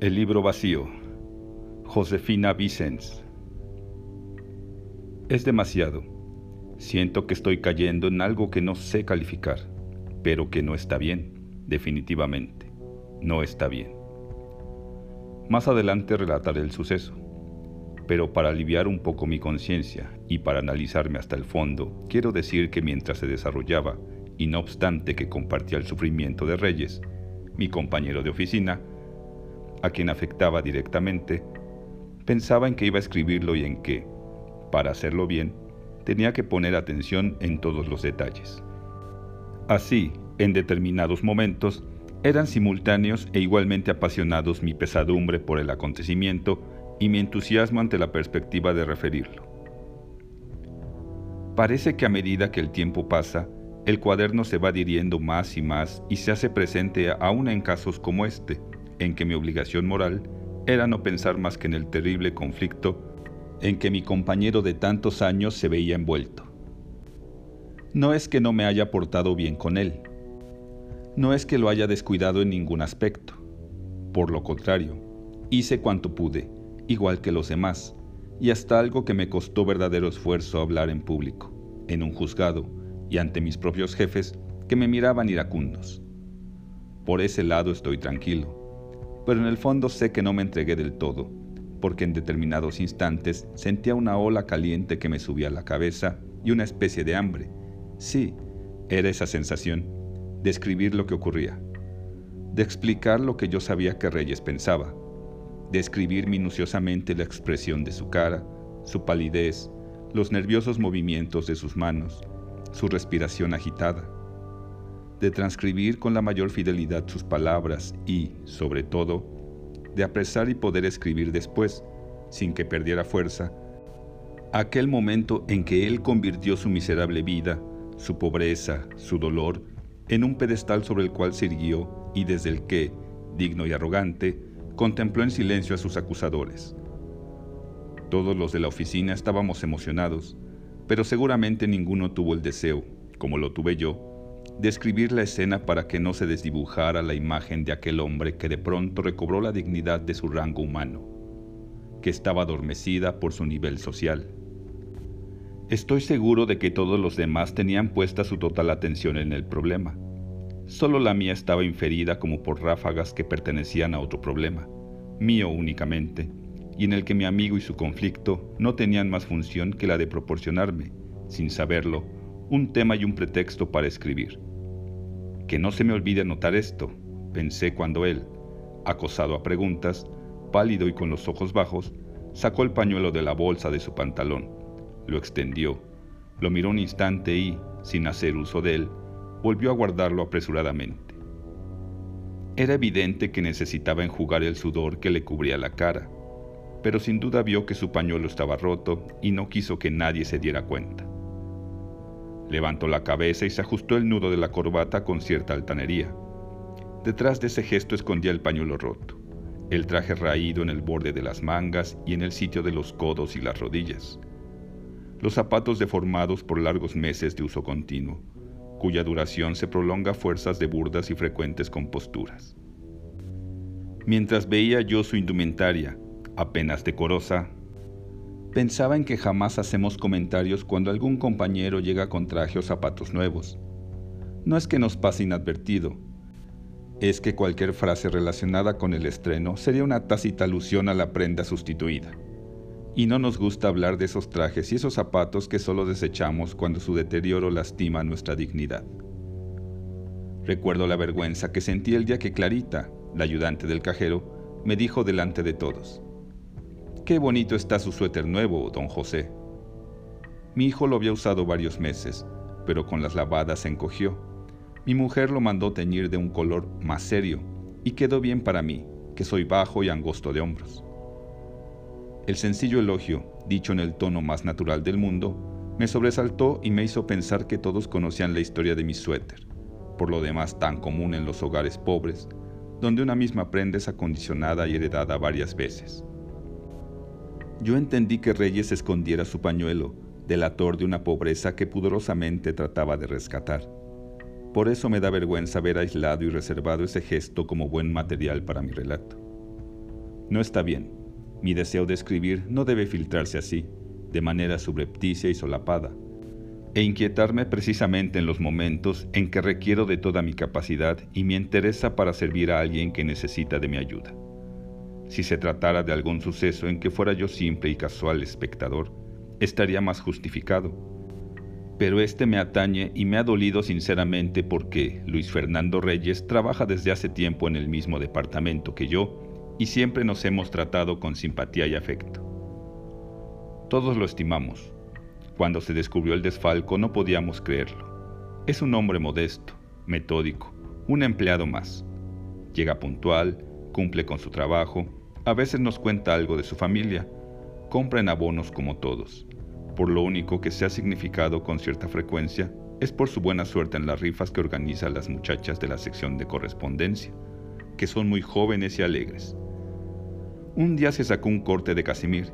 El libro vacío. Josefina Vicens. Es demasiado. Siento que estoy cayendo en algo que no sé calificar, pero que no está bien, definitivamente. No está bien. Más adelante relataré el suceso, pero para aliviar un poco mi conciencia y para analizarme hasta el fondo, quiero decir que mientras se desarrollaba, y no obstante que compartía el sufrimiento de Reyes, mi compañero de oficina, a quien afectaba directamente, pensaba en que iba a escribirlo y en que, para hacerlo bien, tenía que poner atención en todos los detalles. Así, en determinados momentos, eran simultáneos e igualmente apasionados mi pesadumbre por el acontecimiento y mi entusiasmo ante la perspectiva de referirlo. Parece que a medida que el tiempo pasa, el cuaderno se va adhiriendo más y más y se hace presente aún en casos como este, en que mi obligación moral era no pensar más que en el terrible conflicto en que mi compañero de tantos años se veía envuelto. No es que no me haya portado bien con él, no es que lo haya descuidado en ningún aspecto, por lo contrario, hice cuanto pude, igual que los demás, y hasta algo que me costó verdadero esfuerzo hablar en público, en un juzgado y ante mis propios jefes que me miraban iracundos. Por ese lado estoy tranquilo pero en el fondo sé que no me entregué del todo, porque en determinados instantes sentía una ola caliente que me subía a la cabeza y una especie de hambre. Sí, era esa sensación, de escribir lo que ocurría, de explicar lo que yo sabía que Reyes pensaba, de escribir minuciosamente la expresión de su cara, su palidez, los nerviosos movimientos de sus manos, su respiración agitada de transcribir con la mayor fidelidad sus palabras y, sobre todo, de apresar y poder escribir después, sin que perdiera fuerza, aquel momento en que Él convirtió su miserable vida, su pobreza, su dolor, en un pedestal sobre el cual se irguió y desde el que, digno y arrogante, contempló en silencio a sus acusadores. Todos los de la oficina estábamos emocionados, pero seguramente ninguno tuvo el deseo, como lo tuve yo, describir la escena para que no se desdibujara la imagen de aquel hombre que de pronto recobró la dignidad de su rango humano, que estaba adormecida por su nivel social. Estoy seguro de que todos los demás tenían puesta su total atención en el problema. Solo la mía estaba inferida como por ráfagas que pertenecían a otro problema, mío únicamente, y en el que mi amigo y su conflicto no tenían más función que la de proporcionarme, sin saberlo, un tema y un pretexto para escribir. Que no se me olvide anotar esto, pensé cuando él, acosado a preguntas, pálido y con los ojos bajos, sacó el pañuelo de la bolsa de su pantalón, lo extendió, lo miró un instante y, sin hacer uso de él, volvió a guardarlo apresuradamente. Era evidente que necesitaba enjugar el sudor que le cubría la cara, pero sin duda vio que su pañuelo estaba roto y no quiso que nadie se diera cuenta. Levantó la cabeza y se ajustó el nudo de la corbata con cierta altanería. Detrás de ese gesto escondía el pañuelo roto, el traje raído en el borde de las mangas y en el sitio de los codos y las rodillas. Los zapatos deformados por largos meses de uso continuo, cuya duración se prolonga a fuerzas de burdas y frecuentes composturas. Mientras veía yo su indumentaria, apenas decorosa, Pensaba en que jamás hacemos comentarios cuando algún compañero llega con traje o zapatos nuevos. No es que nos pase inadvertido, es que cualquier frase relacionada con el estreno sería una tácita alusión a la prenda sustituida. Y no nos gusta hablar de esos trajes y esos zapatos que solo desechamos cuando su deterioro lastima nuestra dignidad. Recuerdo la vergüenza que sentí el día que Clarita, la ayudante del cajero, me dijo delante de todos. Qué bonito está su suéter nuevo, don José. Mi hijo lo había usado varios meses, pero con las lavadas se encogió. Mi mujer lo mandó teñir de un color más serio y quedó bien para mí, que soy bajo y angosto de hombros. El sencillo elogio, dicho en el tono más natural del mundo, me sobresaltó y me hizo pensar que todos conocían la historia de mi suéter, por lo demás tan común en los hogares pobres, donde una misma prenda es acondicionada y heredada varias veces. Yo entendí que Reyes escondiera su pañuelo, delator de una pobreza que pudorosamente trataba de rescatar. Por eso me da vergüenza ver aislado y reservado ese gesto como buen material para mi relato. No está bien. Mi deseo de escribir no debe filtrarse así, de manera subrepticia y solapada, e inquietarme precisamente en los momentos en que requiero de toda mi capacidad y mi interesa para servir a alguien que necesita de mi ayuda. Si se tratara de algún suceso en que fuera yo simple y casual espectador, estaría más justificado. Pero este me atañe y me ha dolido sinceramente porque Luis Fernando Reyes trabaja desde hace tiempo en el mismo departamento que yo y siempre nos hemos tratado con simpatía y afecto. Todos lo estimamos. Cuando se descubrió el desfalco no podíamos creerlo. Es un hombre modesto, metódico, un empleado más. Llega puntual, cumple con su trabajo, a veces nos cuenta algo de su familia, compra en abonos como todos. Por lo único que se ha significado con cierta frecuencia es por su buena suerte en las rifas que organizan las muchachas de la sección de correspondencia, que son muy jóvenes y alegres. Un día se sacó un corte de Casimir.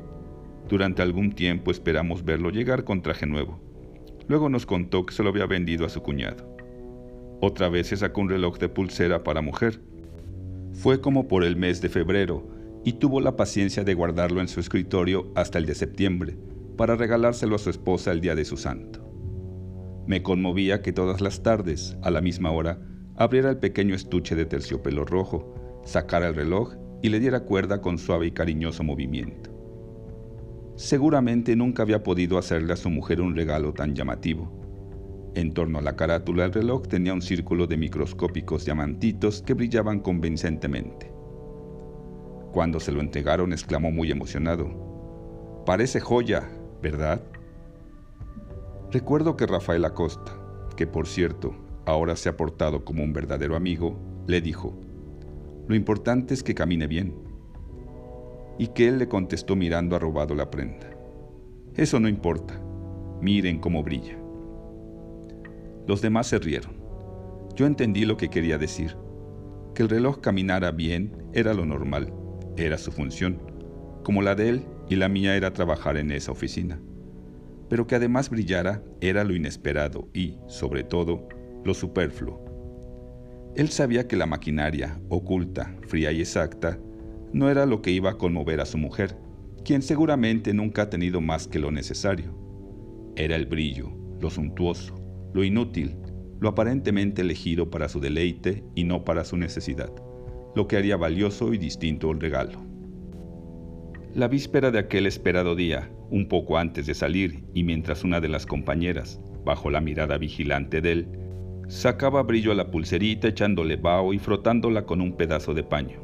Durante algún tiempo esperamos verlo llegar con traje nuevo. Luego nos contó que se lo había vendido a su cuñado. Otra vez se sacó un reloj de pulsera para mujer. Fue como por el mes de febrero, y tuvo la paciencia de guardarlo en su escritorio hasta el de septiembre, para regalárselo a su esposa el día de su santo. Me conmovía que todas las tardes, a la misma hora, abriera el pequeño estuche de terciopelo rojo, sacara el reloj y le diera cuerda con suave y cariñoso movimiento. Seguramente nunca había podido hacerle a su mujer un regalo tan llamativo. En torno a la carátula del reloj tenía un círculo de microscópicos diamantitos que brillaban convincentemente. Cuando se lo entregaron exclamó muy emocionado, Parece joya, ¿verdad? Recuerdo que Rafael Acosta, que por cierto ahora se ha portado como un verdadero amigo, le dijo, Lo importante es que camine bien. Y que él le contestó mirando arrobado la prenda. Eso no importa, miren cómo brilla. Los demás se rieron. Yo entendí lo que quería decir. Que el reloj caminara bien era lo normal era su función, como la de él y la mía era trabajar en esa oficina. Pero que además brillara era lo inesperado y, sobre todo, lo superfluo. Él sabía que la maquinaria, oculta, fría y exacta, no era lo que iba a conmover a su mujer, quien seguramente nunca ha tenido más que lo necesario. Era el brillo, lo suntuoso, lo inútil, lo aparentemente elegido para su deleite y no para su necesidad lo que haría valioso y distinto el regalo. La víspera de aquel esperado día, un poco antes de salir y mientras una de las compañeras, bajo la mirada vigilante de él, sacaba brillo a la pulserita echándole vaho y frotándola con un pedazo de paño,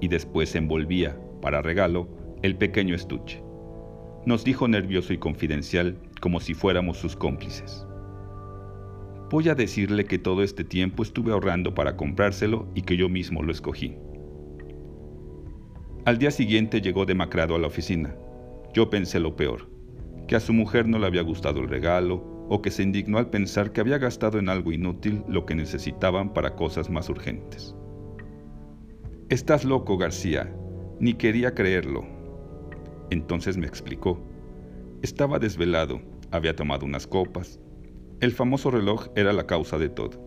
y después envolvía, para regalo, el pequeño estuche. Nos dijo nervioso y confidencial, como si fuéramos sus cómplices. Voy a decirle que todo este tiempo estuve ahorrando para comprárselo y que yo mismo lo escogí. Al día siguiente llegó demacrado a la oficina. Yo pensé lo peor, que a su mujer no le había gustado el regalo o que se indignó al pensar que había gastado en algo inútil lo que necesitaban para cosas más urgentes. Estás loco, García. Ni quería creerlo. Entonces me explicó. Estaba desvelado, había tomado unas copas, el famoso reloj era la causa de todo.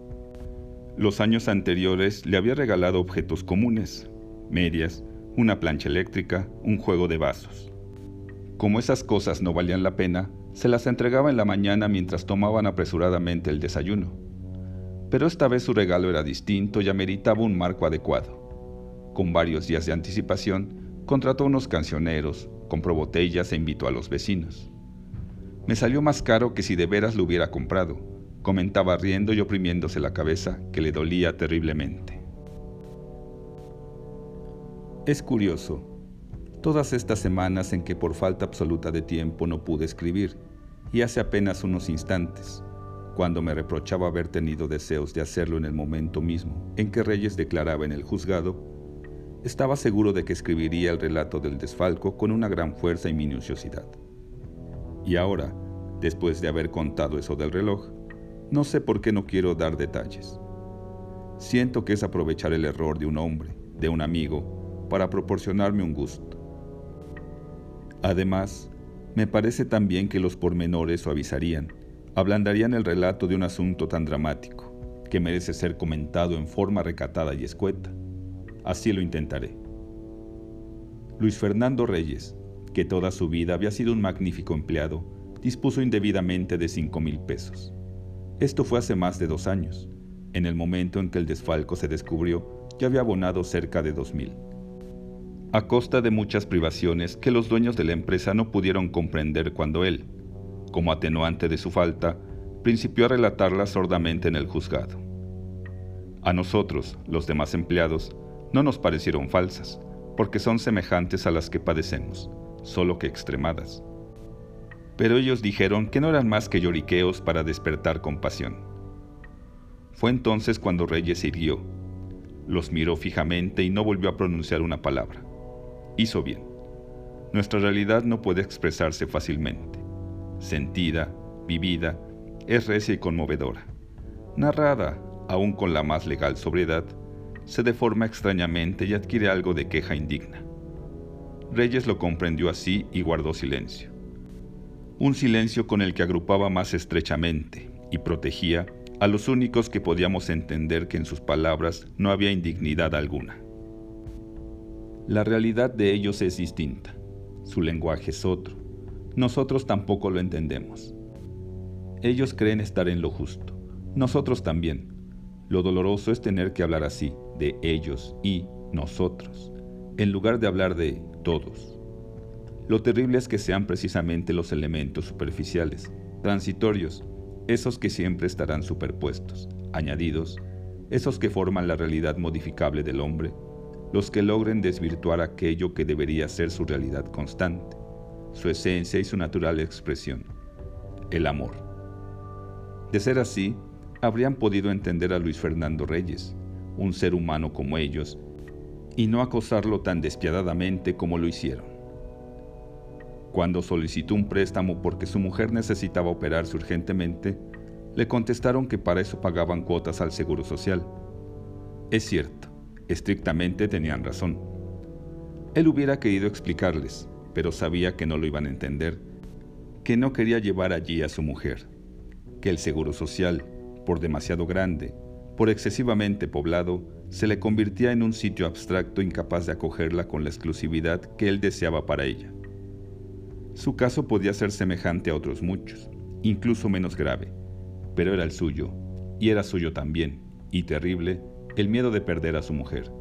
Los años anteriores le había regalado objetos comunes, medias, una plancha eléctrica, un juego de vasos. Como esas cosas no valían la pena, se las entregaba en la mañana mientras tomaban apresuradamente el desayuno. Pero esta vez su regalo era distinto y ameritaba un marco adecuado. Con varios días de anticipación, contrató unos cancioneros, compró botellas e invitó a los vecinos. Me salió más caro que si de veras lo hubiera comprado, comentaba riendo y oprimiéndose la cabeza, que le dolía terriblemente. Es curioso, todas estas semanas en que por falta absoluta de tiempo no pude escribir, y hace apenas unos instantes, cuando me reprochaba haber tenido deseos de hacerlo en el momento mismo en que Reyes declaraba en el juzgado, estaba seguro de que escribiría el relato del desfalco con una gran fuerza y minuciosidad. Y ahora, después de haber contado eso del reloj, no sé por qué no quiero dar detalles. Siento que es aprovechar el error de un hombre, de un amigo, para proporcionarme un gusto. Además, me parece también que los pormenores suavizarían, ablandarían el relato de un asunto tan dramático, que merece ser comentado en forma recatada y escueta. Así lo intentaré. Luis Fernando Reyes, que toda su vida había sido un magnífico empleado, dispuso indebidamente de cinco mil pesos. Esto fue hace más de dos años. En el momento en que el desfalco se descubrió, ya había abonado cerca de dos mil. A costa de muchas privaciones que los dueños de la empresa no pudieron comprender cuando él, como atenuante de su falta, principió a relatarla sordamente en el juzgado. A nosotros, los demás empleados, no nos parecieron falsas, porque son semejantes a las que padecemos, solo que extremadas. Pero ellos dijeron que no eran más que lloriqueos para despertar compasión. Fue entonces cuando Reyes irguió. Los miró fijamente y no volvió a pronunciar una palabra. Hizo bien. Nuestra realidad no puede expresarse fácilmente. Sentida, vivida, es recia y conmovedora. Narrada, aún con la más legal sobriedad, se deforma extrañamente y adquiere algo de queja indigna. Reyes lo comprendió así y guardó silencio. Un silencio con el que agrupaba más estrechamente y protegía a los únicos que podíamos entender que en sus palabras no había indignidad alguna. La realidad de ellos es distinta, su lenguaje es otro, nosotros tampoco lo entendemos. Ellos creen estar en lo justo, nosotros también, lo doloroso es tener que hablar así, de ellos y nosotros, en lugar de hablar de todos. Lo terrible es que sean precisamente los elementos superficiales, transitorios, esos que siempre estarán superpuestos, añadidos, esos que forman la realidad modificable del hombre, los que logren desvirtuar aquello que debería ser su realidad constante, su esencia y su natural expresión, el amor. De ser así, habrían podido entender a Luis Fernando Reyes, un ser humano como ellos, y no acosarlo tan despiadadamente como lo hicieron. Cuando solicitó un préstamo porque su mujer necesitaba operarse urgentemente, le contestaron que para eso pagaban cuotas al Seguro Social. Es cierto, estrictamente tenían razón. Él hubiera querido explicarles, pero sabía que no lo iban a entender, que no quería llevar allí a su mujer, que el Seguro Social, por demasiado grande, por excesivamente poblado, se le convertía en un sitio abstracto incapaz de acogerla con la exclusividad que él deseaba para ella. Su caso podía ser semejante a otros muchos, incluso menos grave, pero era el suyo, y era suyo también, y terrible, el miedo de perder a su mujer.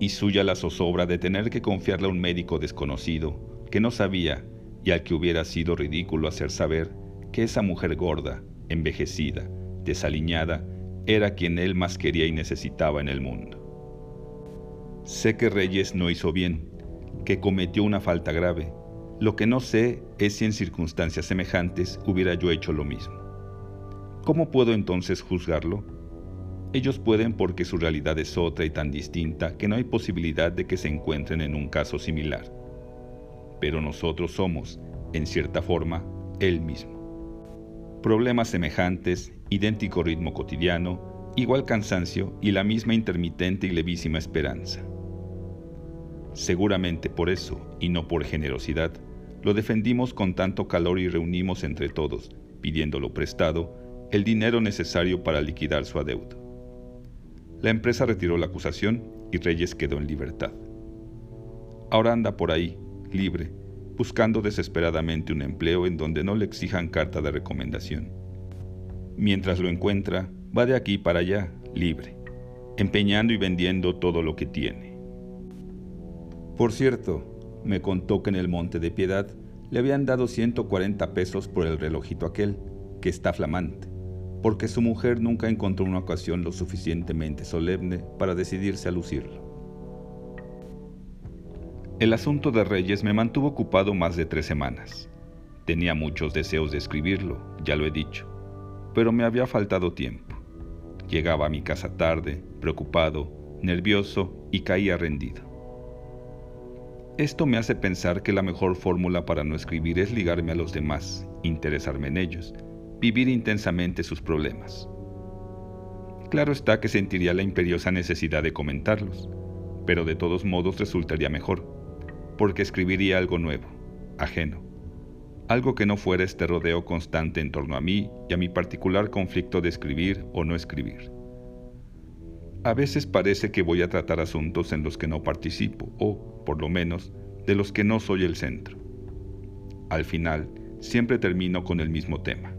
Y suya la zozobra de tener que confiarle a un médico desconocido, que no sabía y al que hubiera sido ridículo hacer saber que esa mujer gorda, envejecida, desaliñada, era quien él más quería y necesitaba en el mundo. Sé que Reyes no hizo bien, que cometió una falta grave. Lo que no sé es si en circunstancias semejantes hubiera yo hecho lo mismo. ¿Cómo puedo entonces juzgarlo? Ellos pueden porque su realidad es otra y tan distinta que no hay posibilidad de que se encuentren en un caso similar. Pero nosotros somos, en cierta forma, él mismo. Problemas semejantes idéntico ritmo cotidiano, igual cansancio y la misma intermitente y levísima esperanza. Seguramente por eso, y no por generosidad, lo defendimos con tanto calor y reunimos entre todos, pidiéndolo prestado, el dinero necesario para liquidar su adeudo. La empresa retiró la acusación y Reyes quedó en libertad. Ahora anda por ahí, libre, buscando desesperadamente un empleo en donde no le exijan carta de recomendación Mientras lo encuentra, va de aquí para allá, libre, empeñando y vendiendo todo lo que tiene. Por cierto, me contó que en el Monte de Piedad le habían dado 140 pesos por el relojito aquel, que está flamante, porque su mujer nunca encontró una ocasión lo suficientemente solemne para decidirse a lucirlo. El asunto de Reyes me mantuvo ocupado más de tres semanas. Tenía muchos deseos de escribirlo, ya lo he dicho pero me había faltado tiempo. Llegaba a mi casa tarde, preocupado, nervioso y caía rendido. Esto me hace pensar que la mejor fórmula para no escribir es ligarme a los demás, interesarme en ellos, vivir intensamente sus problemas. Claro está que sentiría la imperiosa necesidad de comentarlos, pero de todos modos resultaría mejor, porque escribiría algo nuevo, ajeno algo que no fuera este rodeo constante en torno a mí y a mi particular conflicto de escribir o no escribir. A veces parece que voy a tratar asuntos en los que no participo, o, por lo menos, de los que no soy el centro. Al final, siempre termino con el mismo tema.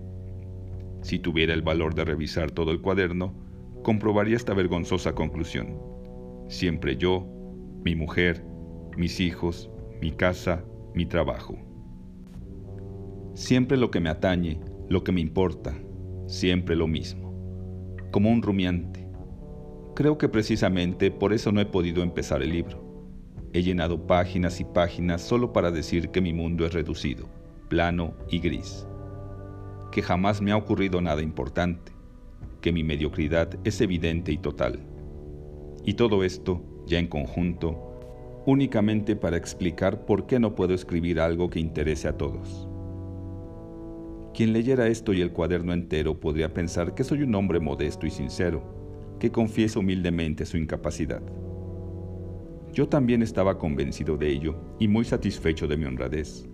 Si tuviera el valor de revisar todo el cuaderno, comprobaría esta vergonzosa conclusión. Siempre yo, mi mujer, mis hijos, mi casa, mi trabajo. Siempre lo que me atañe, lo que me importa, siempre lo mismo. Como un rumiante Creo que precisamente por eso no he podido empezar el libro. He llenado páginas y páginas solo para decir que mi mundo es reducido, plano y gris. Que jamás me ha ocurrido nada importante. Que mi mediocridad es evidente y total. Y todo esto, ya en conjunto, únicamente para explicar por qué no puedo escribir algo que interese a todos. Quien leyera esto y el cuaderno entero podría pensar que soy un hombre modesto y sincero, que confiesa humildemente su incapacidad. Yo también estaba convencido de ello y muy satisfecho de mi honradez,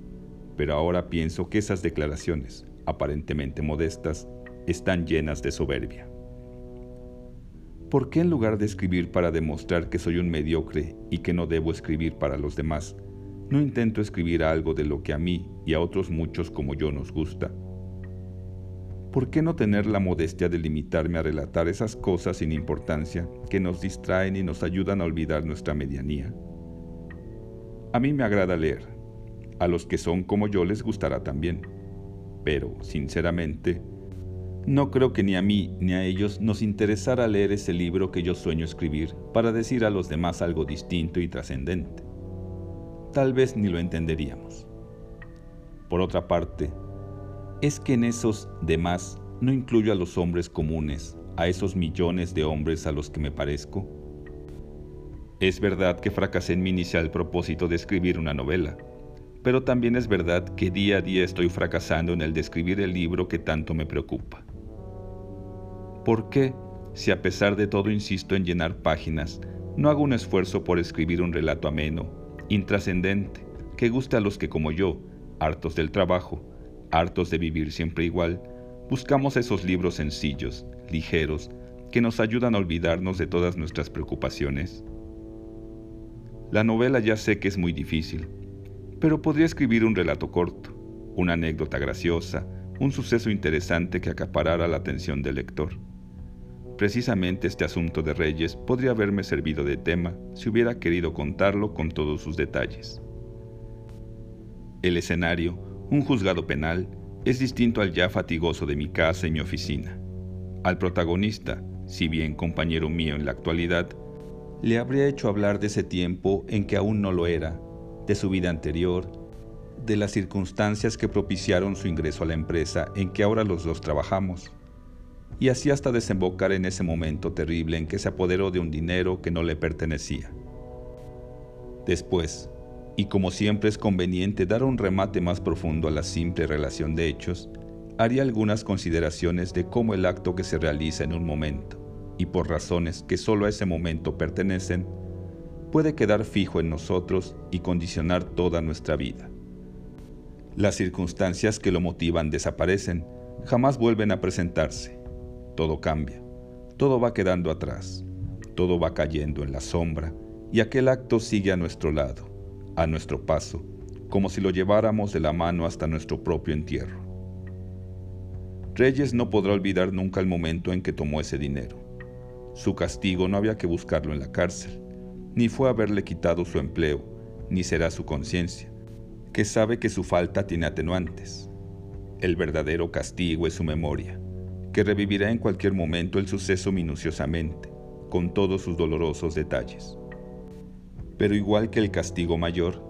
pero ahora pienso que esas declaraciones, aparentemente modestas, están llenas de soberbia. ¿Por qué en lugar de escribir para demostrar que soy un mediocre y que no debo escribir para los demás, no intento escribir algo de lo que a mí y a otros muchos como yo nos gusta ¿por qué no tener la modestia de limitarme a relatar esas cosas sin importancia que nos distraen y nos ayudan a olvidar nuestra medianía? A mí me agrada leer. A los que son como yo les gustará también. Pero, sinceramente, no creo que ni a mí ni a ellos nos interesara leer ese libro que yo sueño escribir para decir a los demás algo distinto y trascendente. Tal vez ni lo entenderíamos. Por otra parte, es que en esos demás no incluyo a los hombres comunes, a esos millones de hombres a los que me parezco. Es verdad que fracasé en mi inicial propósito de escribir una novela, pero también es verdad que día a día estoy fracasando en el de escribir el libro que tanto me preocupa. ¿Por qué, si a pesar de todo insisto en llenar páginas, no hago un esfuerzo por escribir un relato ameno, intrascendente, que guste a los que como yo, hartos del trabajo, hartos de vivir siempre igual, buscamos esos libros sencillos, ligeros, que nos ayudan a olvidarnos de todas nuestras preocupaciones. La novela ya sé que es muy difícil, pero podría escribir un relato corto, una anécdota graciosa, un suceso interesante que acaparara la atención del lector. Precisamente este asunto de Reyes podría haberme servido de tema si hubiera querido contarlo con todos sus detalles. El escenario un juzgado penal es distinto al ya fatigoso de mi casa y mi oficina. Al protagonista, si bien compañero mío en la actualidad, le habría hecho hablar de ese tiempo en que aún no lo era, de su vida anterior, de las circunstancias que propiciaron su ingreso a la empresa en que ahora los dos trabajamos, y así hasta desembocar en ese momento terrible en que se apoderó de un dinero que no le pertenecía. Después, y como siempre es conveniente dar un remate más profundo a la simple relación de hechos, haría algunas consideraciones de cómo el acto que se realiza en un momento, y por razones que solo a ese momento pertenecen, puede quedar fijo en nosotros y condicionar toda nuestra vida. Las circunstancias que lo motivan desaparecen, jamás vuelven a presentarse. Todo cambia, todo va quedando atrás, todo va cayendo en la sombra y aquel acto sigue a nuestro lado a nuestro paso, como si lo lleváramos de la mano hasta nuestro propio entierro. Reyes no podrá olvidar nunca el momento en que tomó ese dinero. Su castigo no había que buscarlo en la cárcel, ni fue haberle quitado su empleo, ni será su conciencia, que sabe que su falta tiene atenuantes. El verdadero castigo es su memoria, que revivirá en cualquier momento el suceso minuciosamente, con todos sus dolorosos detalles. Pero igual que el castigo mayor,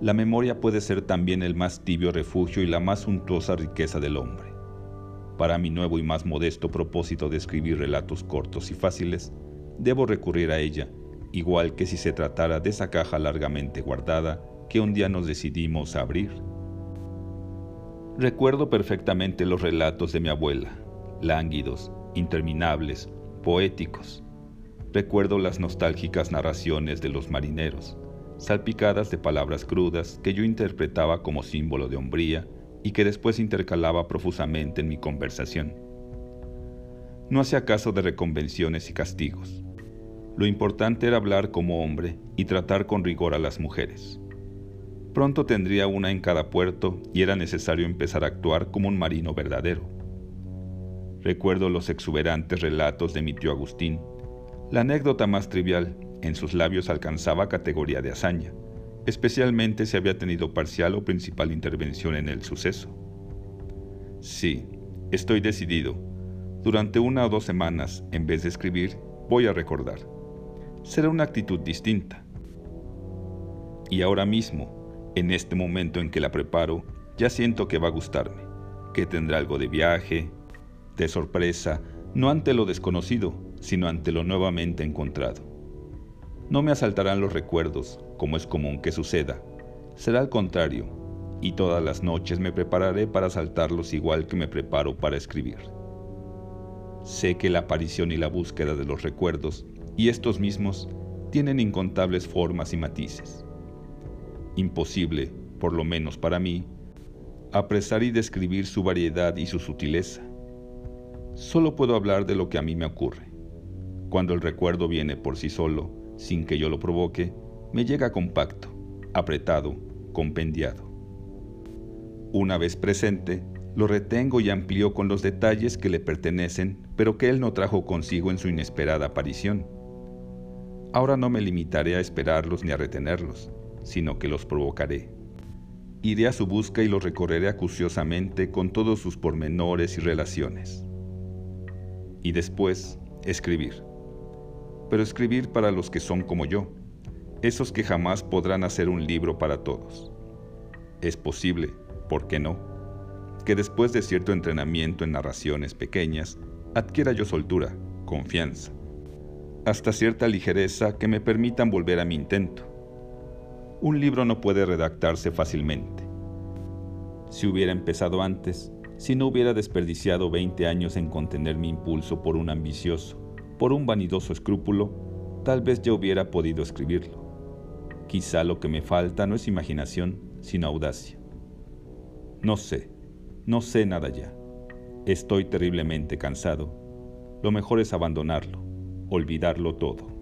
la memoria puede ser también el más tibio refugio y la más suntuosa riqueza del hombre. Para mi nuevo y más modesto propósito de escribir relatos cortos y fáciles, debo recurrir a ella, igual que si se tratara de esa caja largamente guardada que un día nos decidimos a abrir. Recuerdo perfectamente los relatos de mi abuela, lánguidos, interminables, poéticos, Recuerdo las nostálgicas narraciones de los marineros, salpicadas de palabras crudas que yo interpretaba como símbolo de hombría y que después intercalaba profusamente en mi conversación. No hacía caso de reconvenciones y castigos. Lo importante era hablar como hombre y tratar con rigor a las mujeres. Pronto tendría una en cada puerto y era necesario empezar a actuar como un marino verdadero. Recuerdo los exuberantes relatos de mi tío Agustín. La anécdota más trivial en sus labios alcanzaba categoría de hazaña, especialmente si había tenido parcial o principal intervención en el suceso. Sí, estoy decidido. Durante una o dos semanas, en vez de escribir, voy a recordar. Será una actitud distinta. Y ahora mismo, en este momento en que la preparo, ya siento que va a gustarme, que tendrá algo de viaje, de sorpresa, no ante lo desconocido, sino ante lo nuevamente encontrado. No me asaltarán los recuerdos, como es común que suceda. Será al contrario, y todas las noches me prepararé para asaltarlos igual que me preparo para escribir. Sé que la aparición y la búsqueda de los recuerdos, y estos mismos, tienen incontables formas y matices. Imposible, por lo menos para mí, apresar y describir su variedad y su sutileza. Solo puedo hablar de lo que a mí me ocurre. Cuando el recuerdo viene por sí solo, sin que yo lo provoque, me llega compacto, apretado, compendiado. Una vez presente, lo retengo y amplío con los detalles que le pertenecen, pero que él no trajo consigo en su inesperada aparición. Ahora no me limitaré a esperarlos ni a retenerlos, sino que los provocaré. Iré a su busca y los recorreré acuciosamente con todos sus pormenores y relaciones y después escribir. Pero escribir para los que son como yo, esos que jamás podrán hacer un libro para todos. Es posible, ¿por qué no? Que después de cierto entrenamiento en narraciones pequeñas, adquiera yo soltura, confianza, hasta cierta ligereza que me permitan volver a mi intento. Un libro no puede redactarse fácilmente. Si hubiera empezado antes, si no hubiera desperdiciado 20 años en contener mi impulso por un ambicioso, por un vanidoso escrúpulo, tal vez ya hubiera podido escribirlo. Quizá lo que me falta no es imaginación, sino audacia. No sé, no sé nada ya. Estoy terriblemente cansado. Lo mejor es abandonarlo, olvidarlo todo.